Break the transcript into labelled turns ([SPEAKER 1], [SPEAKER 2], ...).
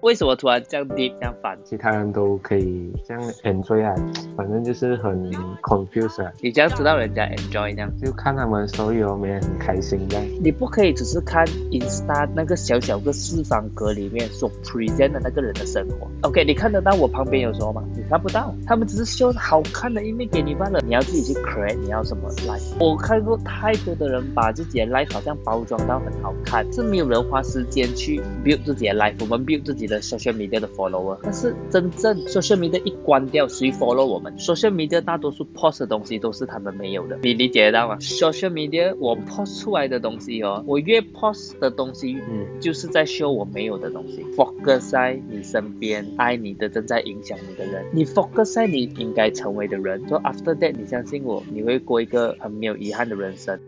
[SPEAKER 1] 为什么突然这样 deep 这样烦？
[SPEAKER 2] 其他人都可以这样 enjoy 啊，反正就是很 confused 啊，
[SPEAKER 1] 你这样知道人家 enjoy 这样，
[SPEAKER 2] 就看他们所有没人很开心这样。
[SPEAKER 1] 你不可以只是看 Insta 那个小小个四方格里面所 present 的那个人的生活。OK，你看得到我旁边有什么吗？你看不到，他们只是秀好看的一面给你罢了。你要自己去 create 你要什么 life。我看过太多的人把自己的 life 好像包装到很好看，是没有人花时间去 build 自己的 life。我们 build 自己的 social media 的 follower，但是真正 social media 一关掉，谁 follow 我们？social media 大多数 post 的东西都是他们没有的，你理解得到吗？social media 我 post 出来的东西哦，我越 post 的东西，
[SPEAKER 2] 嗯，
[SPEAKER 1] 就是在 show 我没有的东西。focus 在你身边，爱你的正在影响你的人，你 focus 在你应该成为的人。说 after that，你相信我，你会过一个很没有遗憾的人生。